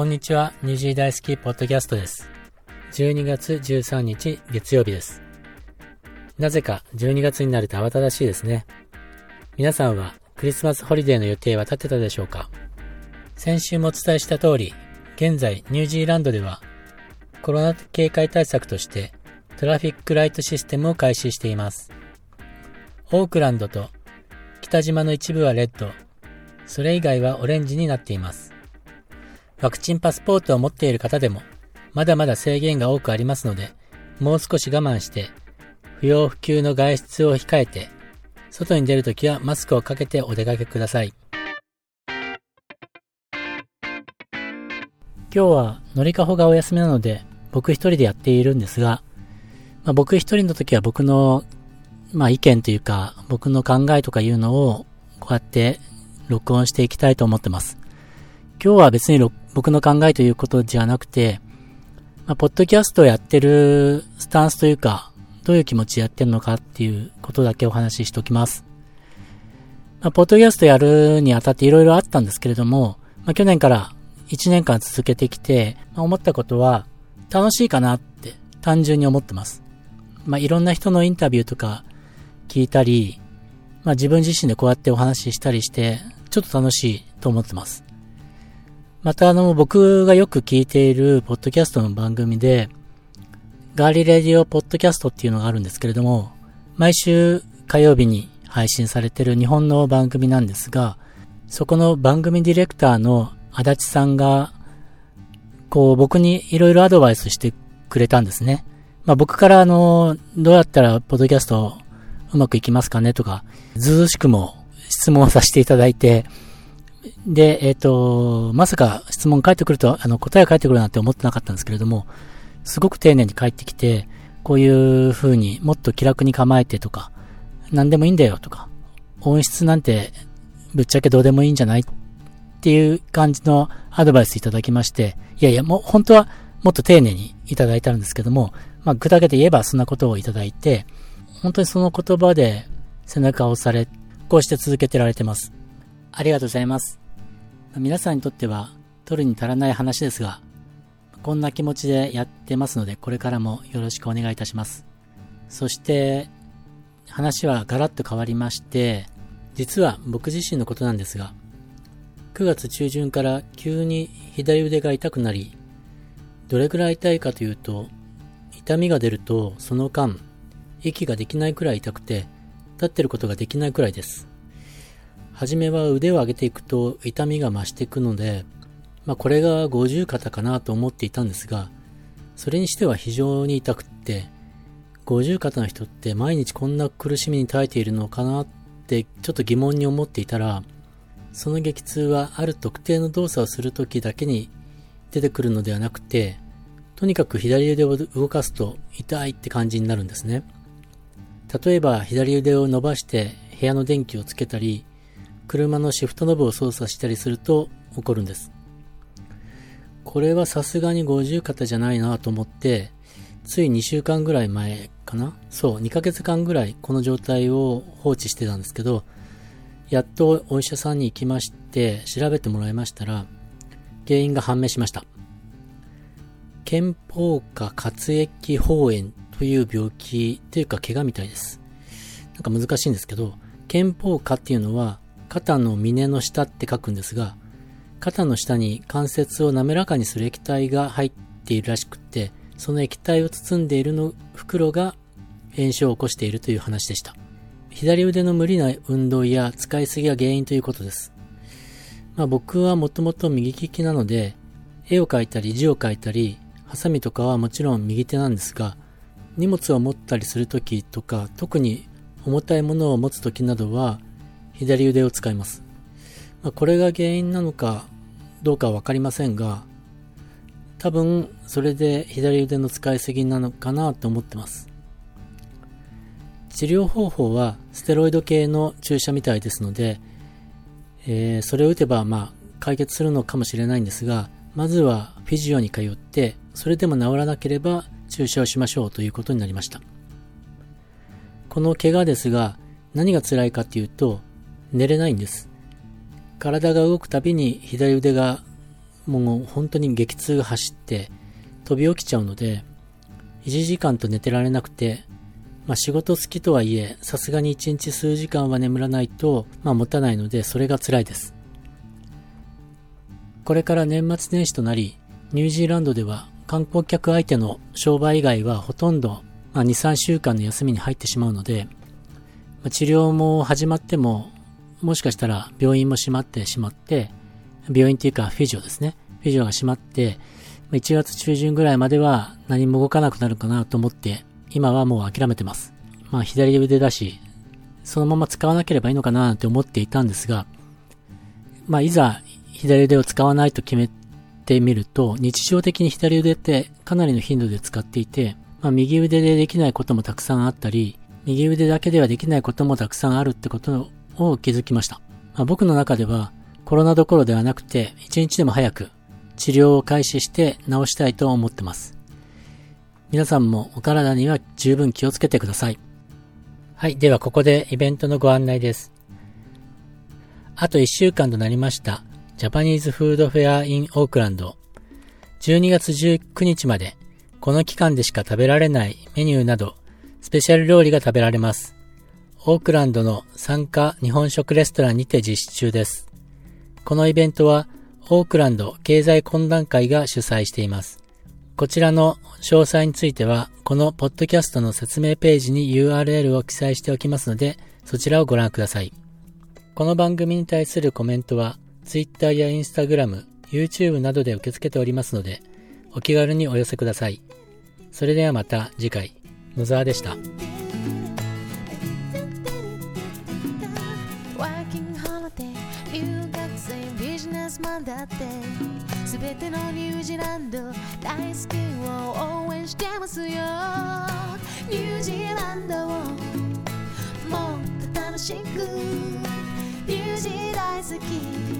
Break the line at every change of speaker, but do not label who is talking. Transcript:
こんにちは、ニュージー大好きポッドキャストです。12月13日月曜日です。なぜか12月になると慌ただしいですね。皆さんはクリスマスホリデーの予定は立てたでしょうか？先週もお伝えした通り、現在ニュージーランドではコロナ警戒対策としてトラフィックライトシステムを開始しています。オークランドと北島の一部はレッド、それ以外はオレンジになっています。ワクチンパスポートを持っている方でも、まだまだ制限が多くありますので、もう少し我慢して、不要不急の外出を控えて、外に出るときはマスクをかけてお出かけください。今日は乗りかほがお休みなので、僕一人でやっているんですが、まあ、僕一人の時は僕の、まあ、意見というか、僕の考えとかいうのを、こうやって録音していきたいと思ってます。今日は別に録僕の考えということじゃなくて、まあ、ポッドキャストをやってるスタンスというか、どういう気持ちでやってるのかっていうことだけお話ししておきます。まあ、ポッドキャストやるにあたっていろいろあったんですけれども、まあ、去年から1年間続けてきて、まあ、思ったことは楽しいかなって単純に思ってます。まあ、いろんな人のインタビューとか聞いたり、まあ、自分自身でこうやってお話ししたりして、ちょっと楽しいと思ってます。またあの、僕がよく聞いているポッドキャストの番組で、ガーリレディオポッドキャストっていうのがあるんですけれども、毎週火曜日に配信されている日本の番組なんですが、そこの番組ディレクターの足立さんが、こう僕にいろいろアドバイスしてくれたんですね。まあ僕からあの、どうやったらポッドキャストうまくいきますかねとか、ずうずしくも質問させていただいて、で、えっ、ー、と、まさか質問返ってくると、あの、答えが返ってくるなんて思ってなかったんですけれども、すごく丁寧に返ってきて、こういう風にもっと気楽に構えてとか、何でもいいんだよとか、音質なんてぶっちゃけどうでもいいんじゃないっていう感じのアドバイスいただきまして、いやいや、もう本当はもっと丁寧にいただいたんですけども、まあ、具体的に言えばそんなことをいただいて、本当にその言葉で背中を押され、こうして続けてられてます。ありがとうございます。皆さんにとっては取るに足らない話ですが、こんな気持ちでやってますので、これからもよろしくお願いいたします。そして、話はガラッと変わりまして、実は僕自身のことなんですが、9月中旬から急に左腕が痛くなり、どれくらい痛いかというと、痛みが出るとその間、息ができないくらい痛くて、立ってることができないくらいです。はじめは腕を上げていくと痛みが増していくので、まあこれが五十肩かなと思っていたんですが、それにしては非常に痛くって、五十肩の人って毎日こんな苦しみに耐えているのかなってちょっと疑問に思っていたら、その激痛はある特定の動作をするときだけに出てくるのではなくて、とにかく左腕を動かすと痛いって感じになるんですね。例えば左腕を伸ばして部屋の電気をつけたり、車のシフトノブを操作したりすると起こるんです。これはさすがに50肩じゃないなと思って、つい2週間ぐらい前かな？そう、2ヶ月間ぐらいこの状態を放置してたんですけど、やっとお医者さんに行きまして調べてもらいましたら、原因が判明しました。肩峰下活液包炎という病気というか怪我みたいです。なんか難しいんですけど、肩峰下っていうのは肩の峰の下って書くんですが、肩の下に関節を滑らかにする液体が入っているらしくって、その液体を包んでいるの袋が炎症を起こしているという話でした。左腕の無理な運動や使いすぎが原因ということです。まあ僕はもともと右利きなので、絵を描いたり字を書いたり、ハサミとかはもちろん右手なんですが、荷物を持ったりするときとか、特に重たいものを持つときなどは、左腕を使います。まあ、これが原因なのかどうかはわかりませんが、多分それで左腕の使いすぎなのかなと思ってます。治療方法はステロイド系の注射みたいですので、えー、それを打てばまあ解決するのかもしれないんですが、まずはフィジオに通って、それでも治らなければ注射をしましょうということになりました。この怪我ですが、何が辛いかっていうと、寝れないんです。体が動くたびに左腕がもう本当に激痛が走って飛び起きちゃうので、1時間と寝てられなくて、まあ仕事好きとはいえ、さすがに1日数時間は眠らないと、まあ持たないので、それが辛いです。これから年末年始となり、ニュージーランドでは観光客相手の商売以外はほとんど、まあ、2、3週間の休みに入ってしまうので、まあ、治療も始まっても、もしかしたら病院も閉まってしまって、病院っていうかフィジオですね。フィジオが閉まって、1月中旬ぐらいまでは何も動かなくなるかなと思って、今はもう諦めてます。まあ左腕だし、そのまま使わなければいいのかなって思っていたんですが、まあいざ左腕を使わないと決めてみると、日常的に左腕ってかなりの頻度で使っていて、まあ右腕でできないこともたくさんあったり、右腕だけではできないこともたくさんあるってことを気づきました。まあ、僕の中ではコロナどころではなくて、一日でも早く治療を開始して治したいと思ってます。皆さんもお体には十分気をつけてください。はい。ではここでイベントのご案内です。あと1週間となりました Japanese Food Fair in Auckland。12月19日まで、この期間でしか食べられないメニューなど、スペシャル料理が食べられます。オークランドの参加日本食レストランにて実施中です。このイベントは、オークランド経済懇談会が主催しています。こちらの詳細については、このポッドキャストの説明ページに URL を記載しておきますので、そちらをご覧ください。この番組に対するコメントは、Twitter や Instagram、YouTube などで受け付けておりますので、お気軽にお寄せください。それではまた次回、野沢でした。夕方ビジネスマンだって全てのニュージーランド大好きを応援してますよ。ニュージーランドをもっと楽しく。ニュージー大好き。